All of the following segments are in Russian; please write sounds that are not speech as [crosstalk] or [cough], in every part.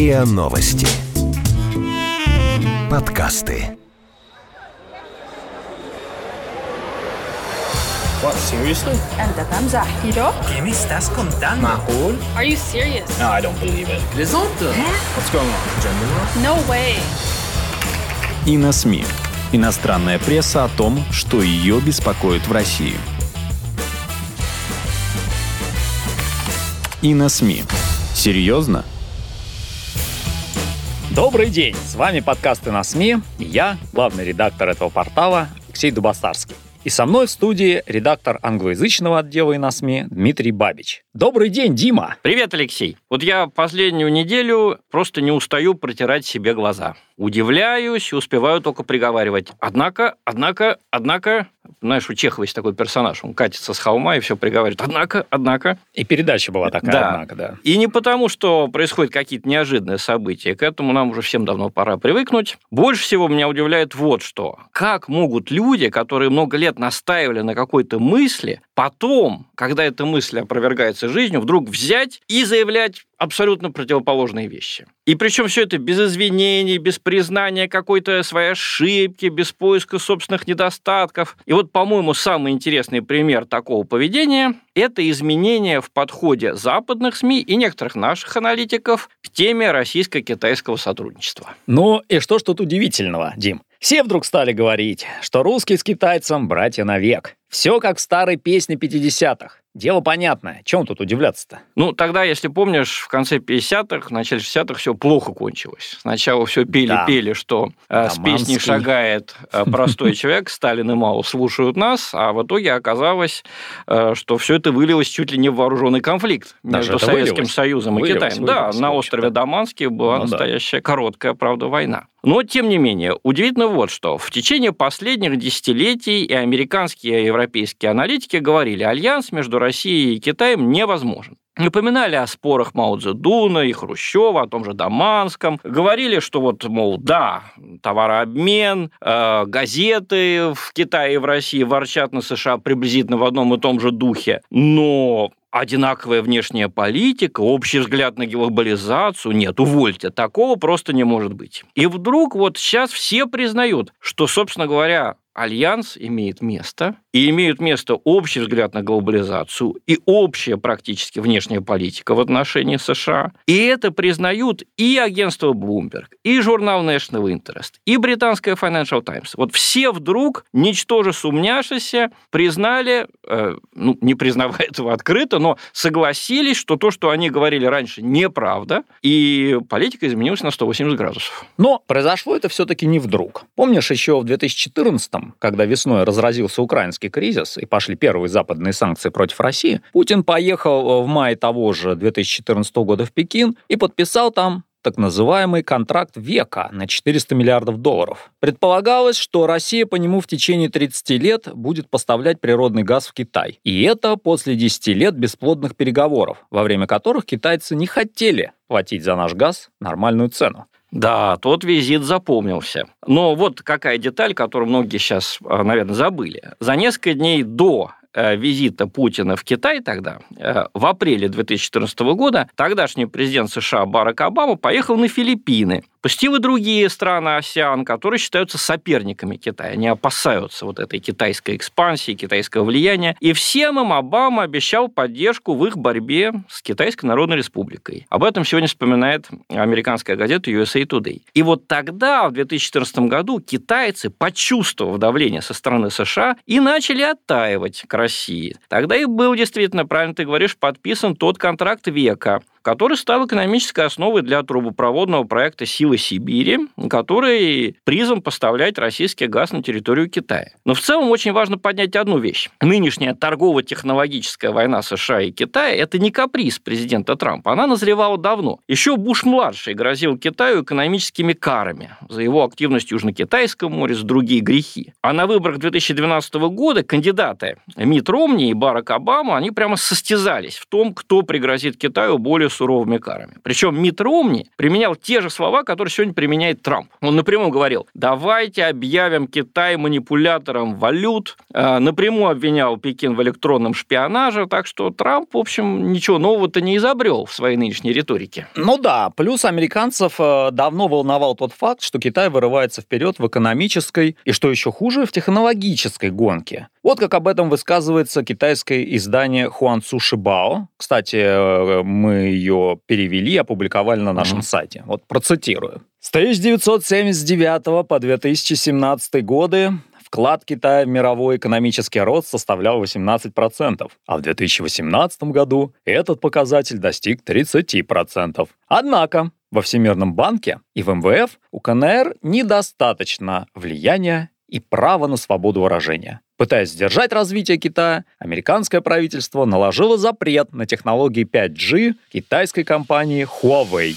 РИА Новости. Подкасты. What, seriously? أنت تمزح ¿Yo? ¿Qué me estás contando? Macul? Are you serious? No, I don't believe it. Plaisante What's going on? Gender war? No way. И на СМИ. Иностранная пресса о том, что ее беспокоит в России. И на СМИ. Серьезно? Добрый день! С вами подкасты на СМИ. Я, главный редактор этого портала Алексей Дубастарский. И со мной в студии редактор англоязычного отдела и на СМИ Дмитрий Бабич. Добрый день, Дима! Привет, Алексей. Вот я последнюю неделю просто не устаю протирать себе глаза. Удивляюсь, успеваю только приговаривать. Однако, однако, однако... Знаешь, у Чехова есть такой персонаж, он катится с холма и все приговаривает. Однако, однако... И передача была такая, Да. однако, да. И не потому, что происходят какие-то неожиданные события. К этому нам уже всем давно пора привыкнуть. Больше всего меня удивляет вот что. Как могут люди, которые много лет настаивали на какой-то мысли, потом, когда эта мысль опровергается жизнью, вдруг взять и заявлять абсолютно противоположные вещи. И причем все это без извинений, без признания какой-то своей ошибки, без поиска собственных недостатков. И вот, по-моему, самый интересный пример такого поведения – это изменение в подходе западных СМИ и некоторых наших аналитиков к теме российско-китайского сотрудничества. Ну и что ж тут удивительного, Дим? Все вдруг стали говорить, что русский с китайцем братья навек. Все как в старой песне 50-х. Дело понятное. Чем тут удивляться-то? Ну, тогда, если помнишь, в конце 50-х, в начале 60-х все плохо кончилось. Сначала все пели-пели, что э, с песней шагает э, простой человек, Сталин и Мао слушают нас, а в итоге оказалось, э, что все это вылилось чуть ли не в вооруженный конфликт Даже между Советским вылилось? Союзом и Вылилось, Китаем. Да, вылилось, на острове общем-то. Даманский была Ну да. настоящая короткая, правда, война. Но, тем не менее, удивительно вот что. В течение последних десятилетий и американские, и европейские аналитики говорили, альянс между Россией и Китаем невозможен. Напоминали о спорах Мао Цзэдуна и Хрущева, о том же Даманском. Говорили, что вот, мол, да, товарообмен, э, газеты в Китае и в России ворчат на США приблизительно в одном и том же духе. Но одинаковая внешняя политика, общий взгляд на глобализацию. Нет, увольте, такого просто не может быть. И вдруг вот сейчас все признают, что, собственно говоря, Альянс имеет место, и имеют место общий взгляд на глобализацию и общая практически внешняя политика в отношении США. И это признают и агентство Bloomberg, и журнал National Interest, и британская Financial Times. Вот все вдруг, ничтоже сумняшися, признали, э, ну, не признавая этого открыто, но согласились, что то, что они говорили раньше, неправда, и политика изменилась на 180 градусов. Но произошло это все-таки не вдруг. Помнишь, еще в 2014-м, когда весной разразился украинский кризис и пошли первые западные санкции против России, Путин поехал в мае того же 2014 года в Пекин и подписал там так называемый контракт века на 400 миллиардов долларов. Предполагалось, что Россия по нему в течение 30 лет будет поставлять природный газ в Китай. И это после 10 лет бесплодных переговоров, во время которых китайцы не хотели платить за наш газ нормальную цену. Да, тот визит запомнился. Но вот какая деталь, которую многие сейчас, наверное, забыли. За несколько дней до э, визита Путина в Китай тогда, э, в апреле 2014 года, тогдашний президент США Барак Обама поехал на Филиппины. Посетил и другие страны АСИАН, которые считаются соперниками Китая. Они опасаются вот этой китайской экспансии, китайского влияния. И всем им Обама обещал поддержку в их борьбе с Китайской Народной Республикой. Об этом сегодня вспоминает американская газета USA Today. И вот тогда, в 2014 году, китайцы, почувствовав давление со стороны США, и начали оттаивать к России. Тогда и был действительно, правильно ты говоришь, подписан тот контракт века, который стал экономической основой для трубопроводного проекта «Силы Сибири», который призван поставлять российский газ на территорию Китая. Но в целом очень важно поднять одну вещь. Нынешняя торгово-технологическая война США и Китая – это не каприз президента Трампа. Она назревала давно. Еще Буш-младший грозил Китаю экономическими карами за его активность в Южно-Китайском море, за другие грехи. А на выборах 2012 года кандидаты Мит Ромни и Барак Обама, они прямо состязались в том, кто пригрозит Китаю более суровыми карами. Причем Мит Ромни применял те же слова, которые сегодня применяет Трамп. Он напрямую говорил, давайте объявим Китай манипулятором валют, э, напрямую обвинял Пекин в электронном шпионаже, так что Трамп, в общем, ничего нового-то не изобрел в своей нынешней риторике. Ну да, плюс американцев э, давно волновал тот факт, что Китай вырывается вперед в экономической и, что еще хуже, в технологической гонке. Вот как об этом высказывается китайское издание Хуанцу Шибао. Кстати, э, мы ее перевели, опубликовали на нашем mm-hmm. сайте. Вот процитирую. С 1979 по 2017 годы вклад Китая в мировой экономический рост составлял 18%, а в 2018 году этот показатель достиг 30%. Однако во Всемирном банке и в МВФ у КНР недостаточно влияния и права на свободу выражения. Пытаясь сдержать развитие Китая, американское правительство наложило запрет на технологии 5G китайской компании Huawei.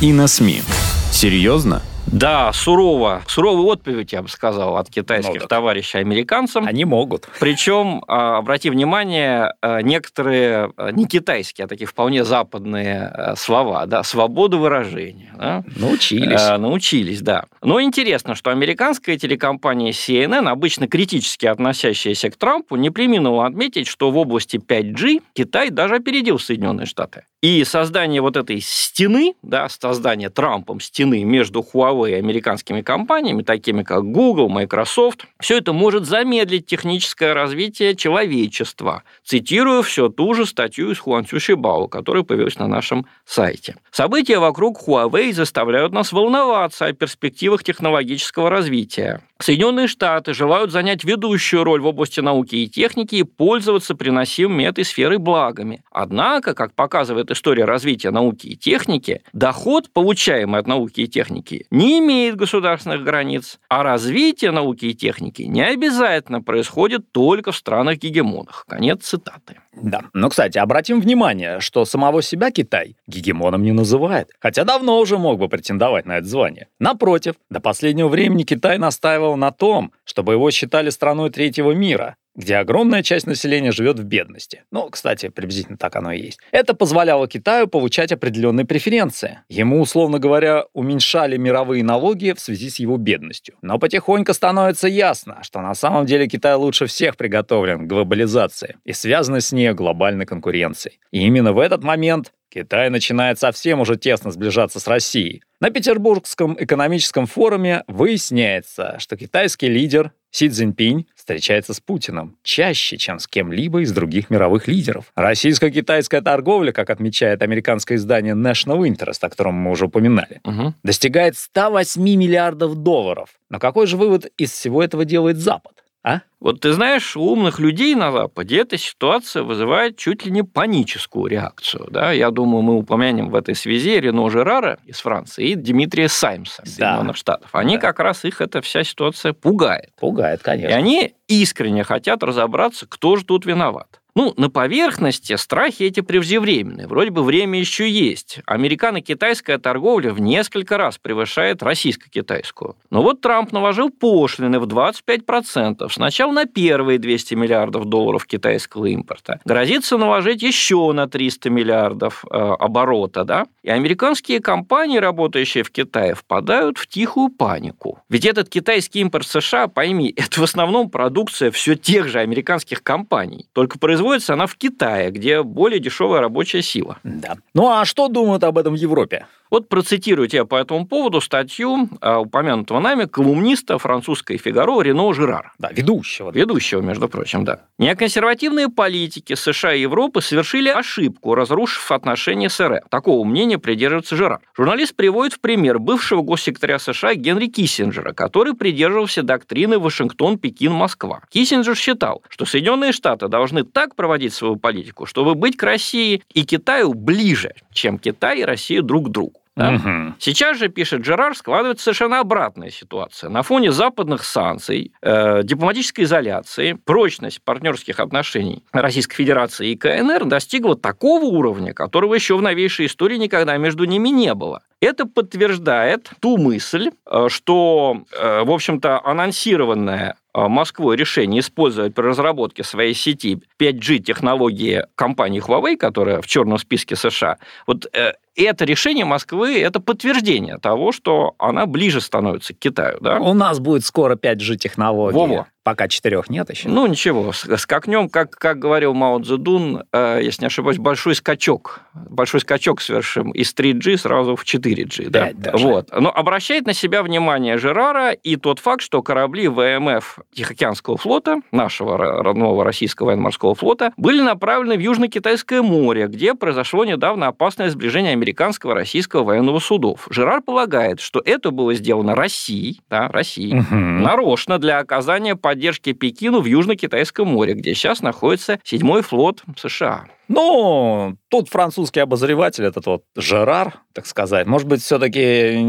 И на СМИ. Серьезно? Да, сурово. Суровый отповедь, я бы сказал, от китайских могут. товарищей американцам. Они могут. Причем, а, обрати внимание, а, некоторые а, не китайские, а такие вполне западные слова, да, свобода выражения. Да? Научились. А, научились, да. Но интересно, что американская телекомпания CNN, обычно критически относящаяся к Трампу, не приминула отметить, что в области 5G Китай даже опередил Соединенные Штаты. И создание вот этой стены, да, создание Трампом стены между Huawei и американскими компаниями, такими как Google, Microsoft, все это может замедлить техническое развитие человечества. Цитирую все ту же статью из Хуан Цюшибао, которая появилась на нашем сайте. События вокруг Huawei заставляют нас волноваться о перспективах технологического развития. Соединенные Штаты желают занять ведущую роль в области науки и техники и пользоваться приносимыми этой сферой благами. Однако, как показывает история развития науки и техники, доход, получаемый от науки и техники, не имеет государственных границ, а развитие науки и техники не обязательно происходит только в странах-гегемонах. Конец цитаты. Да. Но, кстати, обратим внимание, что самого себя Китай гегемоном не называет, хотя давно уже мог бы претендовать на это звание. Напротив, до последнего времени Китай настаивал на том, чтобы его считали страной третьего мира, где огромная часть населения живет в бедности. Ну, кстати, приблизительно так оно и есть. Это позволяло Китаю получать определенные преференции. Ему, условно говоря, уменьшали мировые налоги в связи с его бедностью. Но потихоньку становится ясно, что на самом деле Китай лучше всех приготовлен к глобализации и связан с ней глобальной конкуренцией. И именно в этот момент Китай начинает совсем уже тесно сближаться с Россией. На Петербургском экономическом форуме выясняется, что китайский лидер Си Цзиньпинь встречается с Путиным чаще, чем с кем-либо из других мировых лидеров. Российско-китайская торговля, как отмечает американское издание National Interest, о котором мы уже упоминали, угу. достигает 108 миллиардов долларов. Но какой же вывод из всего этого делает Запад? А? Вот ты знаешь, у умных людей на Западе эта ситуация вызывает чуть ли не паническую реакцию. Да? Я думаю, мы упомянем в этой связи Рено Жерара из Франции и Дмитрия Саймса из да. Соединенных Штатов. Они да. как раз их эта вся ситуация пугает. Пугает, конечно. И они искренне хотят разобраться, кто же тут виноват. Ну, на поверхности страхи эти преждевременные. Вроде бы время еще есть. Американо-китайская торговля в несколько раз превышает российско-китайскую. Но вот Трамп наложил пошлины в 25%. Сначала на первые 200 миллиардов долларов китайского импорта. Грозится наложить еще на 300 миллиардов э, оборота. Да? И американские компании, работающие в Китае, впадают в тихую панику. Ведь этот китайский импорт США, пойми, [laughs] это в основном продукция все тех же американских компаний. Только производится она в Китае, где более дешевая рабочая сила. Да. Ну а что думают об этом в Европе? Вот процитирую тебя по этому поводу статью а, упомянутого нами колумниста французской «Фигаро» Рено Жирар. Да, ведущего. Ведущего, между прочим, да. Неоконсервативные политики США и Европы совершили ошибку, разрушив отношения с РФ. Такого мнения придерживается Жирар. Журналист приводит в пример бывшего госсекретаря США Генри Киссинджера, который придерживался доктрины Вашингтон-Пекин-Москва. Киссинджер считал, что Соединенные Штаты должны так проводить свою политику, чтобы быть к России и Китаю ближе, чем Китай и Россия друг к другу. Да? Угу. Сейчас же, пишет Джерар, складывается совершенно обратная ситуация. На фоне западных санкций, э, дипломатической изоляции, прочность партнерских отношений Российской Федерации и КНР достигла такого уровня, которого еще в новейшей истории никогда между ними не было. Это подтверждает ту мысль, э, что, э, в общем-то, анонсированная а, Москвой решение использовать при разработке своей сети 5G технологии компании Huawei, которая в черном списке США, вот э, это решение Москвы – это подтверждение того, что она ближе становится к Китаю. Да? У нас будет скоро 5G-технологии. Во-во. Пока четырех нет еще. Ну, ничего, скакнем, как, как говорил Мао Цзэдун, э, если не ошибаюсь, большой скачок. Большой скачок совершим из 3G сразу в 4G. Да? Даже. Вот. Но обращает на себя внимание Жерара и тот факт, что корабли ВМФ Тихоокеанского флота, нашего родного российского военно-морского флота, были направлены в Южно-Китайское море, где произошло недавно опасное сближение американского российского военного судов. Жерар полагает, что это было сделано Россией, да, Россией, угу. нарочно для оказания поддержки Пекину в Южно-Китайском море, где сейчас находится седьмой флот США. Ну, тут французский обозреватель, этот вот Жерар, так сказать, может быть, все-таки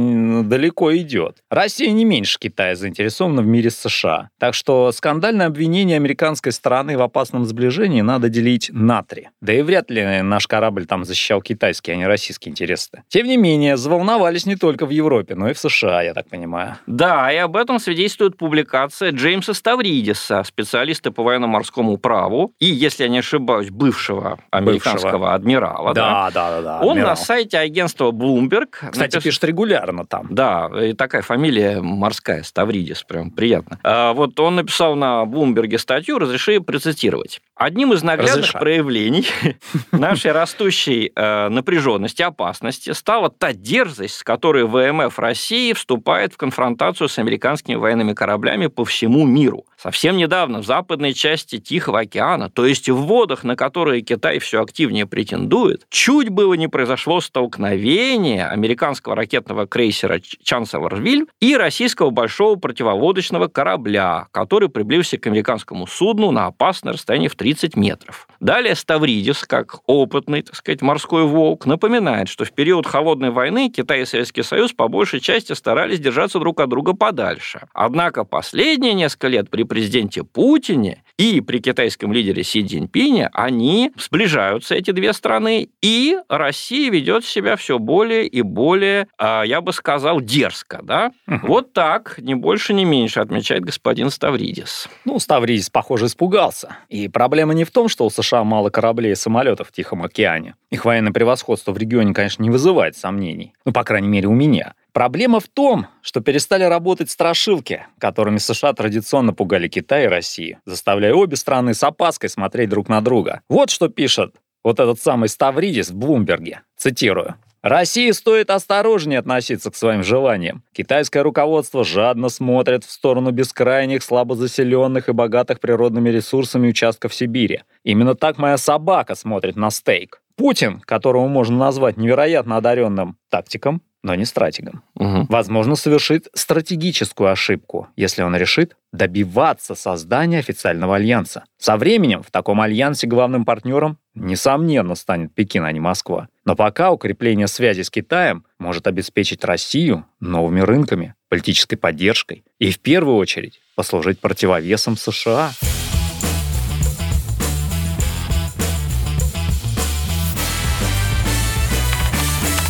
далеко идет. Россия не меньше Китая заинтересована в мире США. Так что скандальное обвинение американской стороны в опасном сближении надо делить на три. Да и вряд ли наш корабль там защищал китайские, а не российские интересы. Тем не менее, заволновались не только в Европе, но и в США, я так понимаю. Да, и об этом свидетельствует публикация Джеймса Ставридиса, специалиста по военно-морскому праву, и, если я не ошибаюсь, бывшего американского Бывшего. адмирала. Да, да, да. да, Он адмирал. на сайте агентства Bloomberg... Кстати, напис... пишет регулярно там. Да, и такая фамилия морская, Ставридис, прям приятно. А, вот он написал на Bloomberg статью, разреши процитировать. Одним из наглядных Разреша. проявлений [laughs] нашей растущей э, напряженности, опасности стала та дерзость, с которой ВМФ России вступает в конфронтацию с американскими военными кораблями по всему миру. Совсем недавно в западной части Тихого океана, то есть в водах, на которые Китай все активнее претендует, чуть было не произошло столкновение американского ракетного крейсера Чансоварвиль и российского большого противоводочного корабля, который приблизился к американскому судну на опасное расстояние в 30 метров. Далее Ставридис, как опытный, так сказать, морской волк, напоминает, что в период холодной войны Китай и Советский Союз по большей части старались держаться друг от друга подальше. Однако последние несколько лет при президенте Путине и при китайском лидере Си Цзиньпине они сближаются, эти две страны, и Россия ведет себя все более и более, а, я бы сказал, дерзко. Да? Угу. Вот так, не больше, не меньше, отмечает господин Ставридис. Ну, Ставридис, похоже, испугался. И проблема не в том, что у США мало кораблей и самолетов в Тихом океане. Их военное превосходство в регионе, конечно, не вызывает сомнений. Ну, по крайней мере, у меня. Проблема в том, что перестали работать страшилки, которыми США традиционно пугали Китай и Россию, заставляя обе страны с опаской смотреть друг на друга. Вот что пишет вот этот самый Ставридис в Блумберге. Цитирую. России стоит осторожнее относиться к своим желаниям. Китайское руководство жадно смотрит в сторону бескрайних, слабозаселенных и богатых природными ресурсами участков Сибири. Именно так моя собака смотрит на стейк. Путин, которого можно назвать невероятно одаренным тактиком, но не стратегом. Угу. Возможно, совершит стратегическую ошибку, если он решит добиваться создания официального альянса. Со временем в таком альянсе главным партнером, несомненно, станет Пекин, а не Москва. Но пока укрепление связи с Китаем может обеспечить Россию новыми рынками, политической поддержкой и, в первую очередь, послужить противовесом США.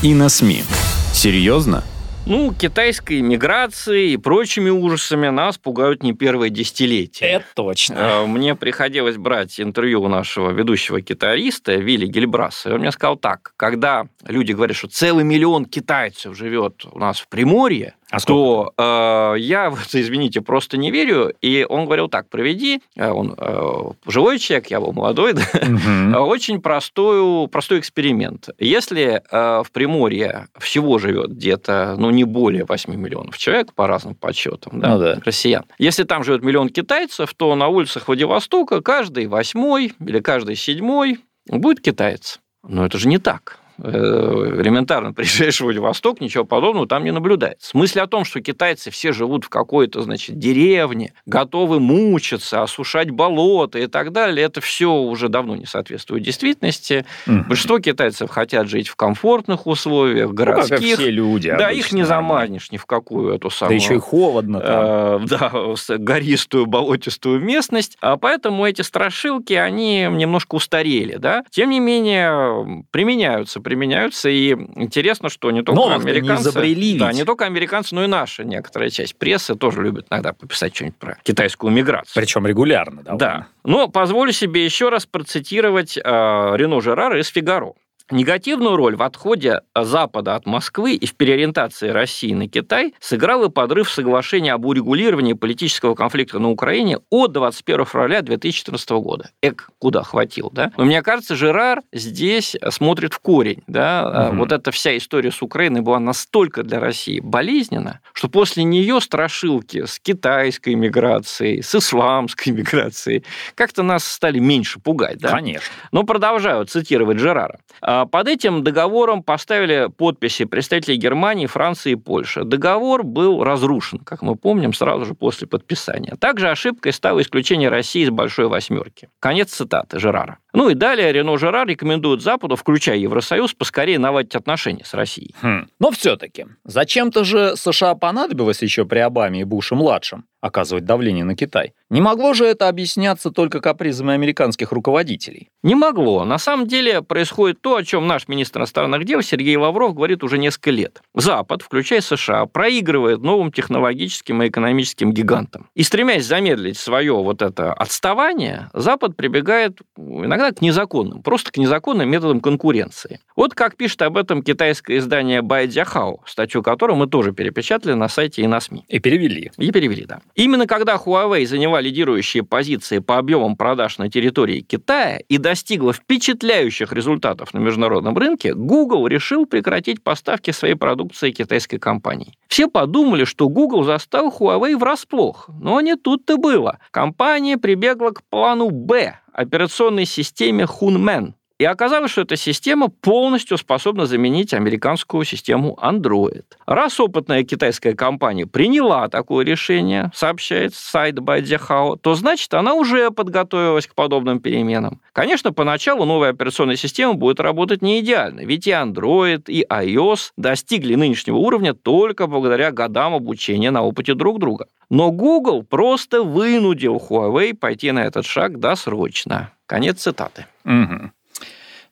И на СМИ. Серьезно? Ну, китайской миграцией и прочими ужасами нас пугают не первое десятилетие. Это точно. А, мне приходилось брать интервью у нашего ведущего китариста Вилли Гельбраса. И он мне сказал так, когда люди говорят, что целый миллион китайцев живет у нас в Приморье, а то э, я, извините, просто не верю. И он говорил так, проведи, э, он э, живой человек, я был молодой, [laughs] да, угу. очень простой, простой эксперимент. Если э, в Приморье всего живет где-то, ну, не более 8 миллионов человек, по разным подсчетам, да, ну, да. россиян, если там живет миллион китайцев, то на улицах Владивостока каждый восьмой или каждый седьмой будет китаец. Но это же не так. Э, элементарно [laughs] приезжаешь в Владивосток, ничего подобного там не наблюдается. Мысль о том, что китайцы все живут в какой-то, значит, деревне, готовы мучиться, осушать болота и так далее, это все уже давно не соответствует действительности. Угу. Большинство китайцев хотят жить в комфортных условиях, городских. Ну, как все люди. Да, их не заманишь ни в какую эту самую... Да еще и холодно там. Э, да, гористую, болотистую местность. А поэтому эти страшилки, они немножко устарели, да. Тем не менее, применяются применяются, и интересно, что не только Новых-то не американцы... изобрели ведь. Да, не только американцы, но и наша некоторая часть прессы тоже любит иногда пописать что-нибудь про китайскую миграцию. Причем регулярно. довольно. Да. Но позволю себе еще раз процитировать э, Рено Жерара из «Фигаро». Негативную роль в отходе Запада от Москвы и в переориентации России на Китай сыграл и подрыв соглашения об урегулировании политического конфликта на Украине от 21 февраля 2014 года. Эк, куда хватил, да? Но мне кажется, Жерар здесь смотрит в корень, да? Мгм. Вот эта вся история с Украиной была настолько для России болезненна, что после нее страшилки с китайской миграцией, с исламской [laughs] миграцией как-то нас стали меньше пугать, да? Конечно. Но продолжаю цитировать Жерара. А, Под этим договором поставили подписи представители Германии, Франции и Польши. Договор был разрушен, как мы помним, сразу же после подписания. Также ошибкой стало исключение России из Большой Восьмерки. Конец цитаты Жерара. Ну и далее Рено Жерар рекомендует Западу, включая Евросоюз, поскорее наладить отношения с Россией. Хм. Но все-таки, зачем-то же США понадобилось еще при Обаме и Буше-младшем оказывать давление на Китай? Не могло же это объясняться только капризами американских руководителей? Не могло. На самом деле происходит то, о чем наш министр иностранных дел Сергей Лавров говорит уже несколько лет. Запад, включая США, проигрывает новым технологическим и экономическим гигантам. И стремясь замедлить свое вот это отставание, Запад прибегает иногда к незаконным, просто к незаконным методам конкуренции. Вот как пишет об этом китайское издание Байдзяхао, статью которого мы тоже перепечатали на сайте и на СМИ. И перевели. И перевели, да. Именно когда Huawei заняла лидирующие позиции по объемам продаж на территории Китая и достигла впечатляющих результатов на международном рынке, Google решил прекратить поставки своей продукции китайской компании. Все подумали, что Google застал Huawei врасплох, но не тут-то было. Компания прибегла к плану «Б» операционной системе Hunman, и оказалось, что эта система полностью способна заменить американскую систему Android. Раз опытная китайская компания приняла такое решение, сообщает сайт Байдзяхао, то значит она уже подготовилась к подобным переменам. Конечно, поначалу новая операционная система будет работать не идеально, ведь и Android, и iOS достигли нынешнего уровня только благодаря годам обучения на опыте друг друга. Но Google просто вынудил Huawei пойти на этот шаг досрочно. Конец цитаты. Мгм.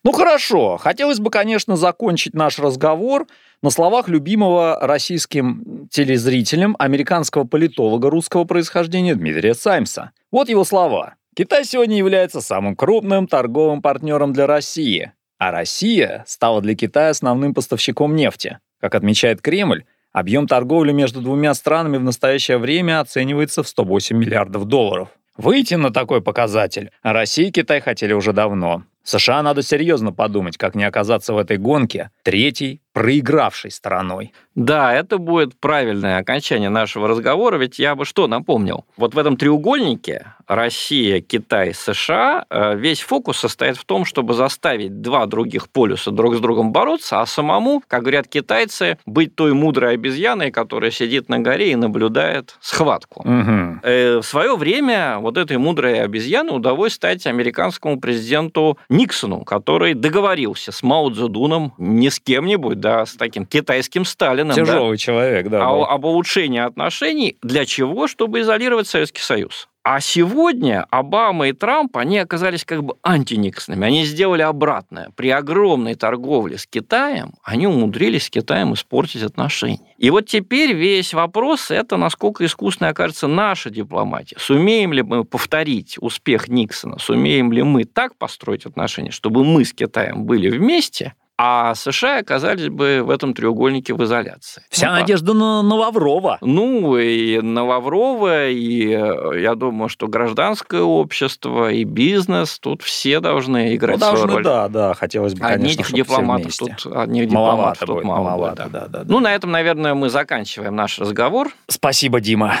Ну хорошо, хотелось бы, конечно, закончить наш разговор на словах любимого российским телезрителям американского политолога русского происхождения Дмитрия Саймса. Вот его слова. Китай сегодня является самым крупным торговым партнером для России, а Россия стала для Китая основным поставщиком нефти. Как отмечает Кремль, объем торговли между двумя странами в настоящее время оценивается в 108 миллиардов долларов. Выйти на такой показатель Россия и Китай хотели уже давно. США надо серьезно подумать, как не оказаться в этой гонке третьей проигравшей стороной. Да, это будет правильное окончание нашего разговора, ведь я бы что напомнил? Вот в этом треугольнике Россия, Китай, США э, весь фокус состоит в том, чтобы заставить два других полюса друг с другом бороться, а самому, как говорят китайцы, быть той мудрой обезьяной, которая сидит на горе и наблюдает схватку. Угу. В свое время вот этой мудрой обезьяне удалось стать американскому президенту Никсону, который договорился с Мао Цзэдуном не с кем-нибудь, да, с таким китайским Сталиным. да, Тяжелый человек, да. а- был. об улучшении отношений. Для чего? Чтобы изолировать Советский Союз. А сегодня Обама и Трамп, они оказались как бы антиниксонами. Они сделали обратное. При огромной торговле с Китаем они умудрились с Китаем испортить отношения. И вот теперь весь вопрос – это насколько искусной окажется наша дипломатия. Сумеем ли мы повторить успех Никсона? Сумеем ли мы так построить отношения, чтобы мы с Китаем были вместе, а США оказались бы в этом треугольнике в изоляции. Вся Ну, надежда на, на Лаврова. ну, и на Лаврова, и э, я думаю, что гражданское общество, и бизнес, тут все должны Ну, играть свою должны, роль. да, да, хотелось бы, конечно, Одних дипломатов тут, одних Маловато дипломатов тут будет, мало. маловато, да. да, да, да. Ну, на этом, наверное, мы заканчиваем наш разговор. Спасибо, Дима.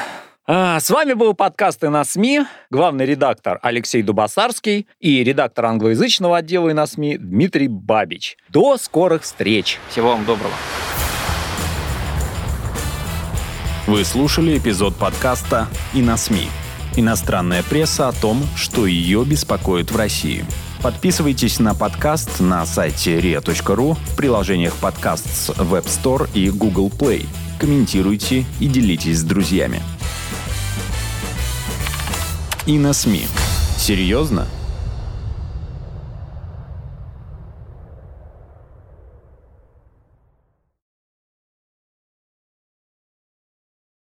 А, С вами был подкаст «И на СМИ», главный редактор Алексей Дубасарский и редактор англоязычного отдела «И на СМИ» Дмитрий Бабич. До скорых встреч! Всего вам доброго. Вы слушали эпизод подкаста «И на СМИ». Иностранная пресса о том, что ее беспокоит в России. Подписывайтесь на подкаст на сайте ria.ru, в приложениях подкаст с Web Store и Google Play. Комментируйте и делитесь с друзьями. И на СМИ. Серьезно?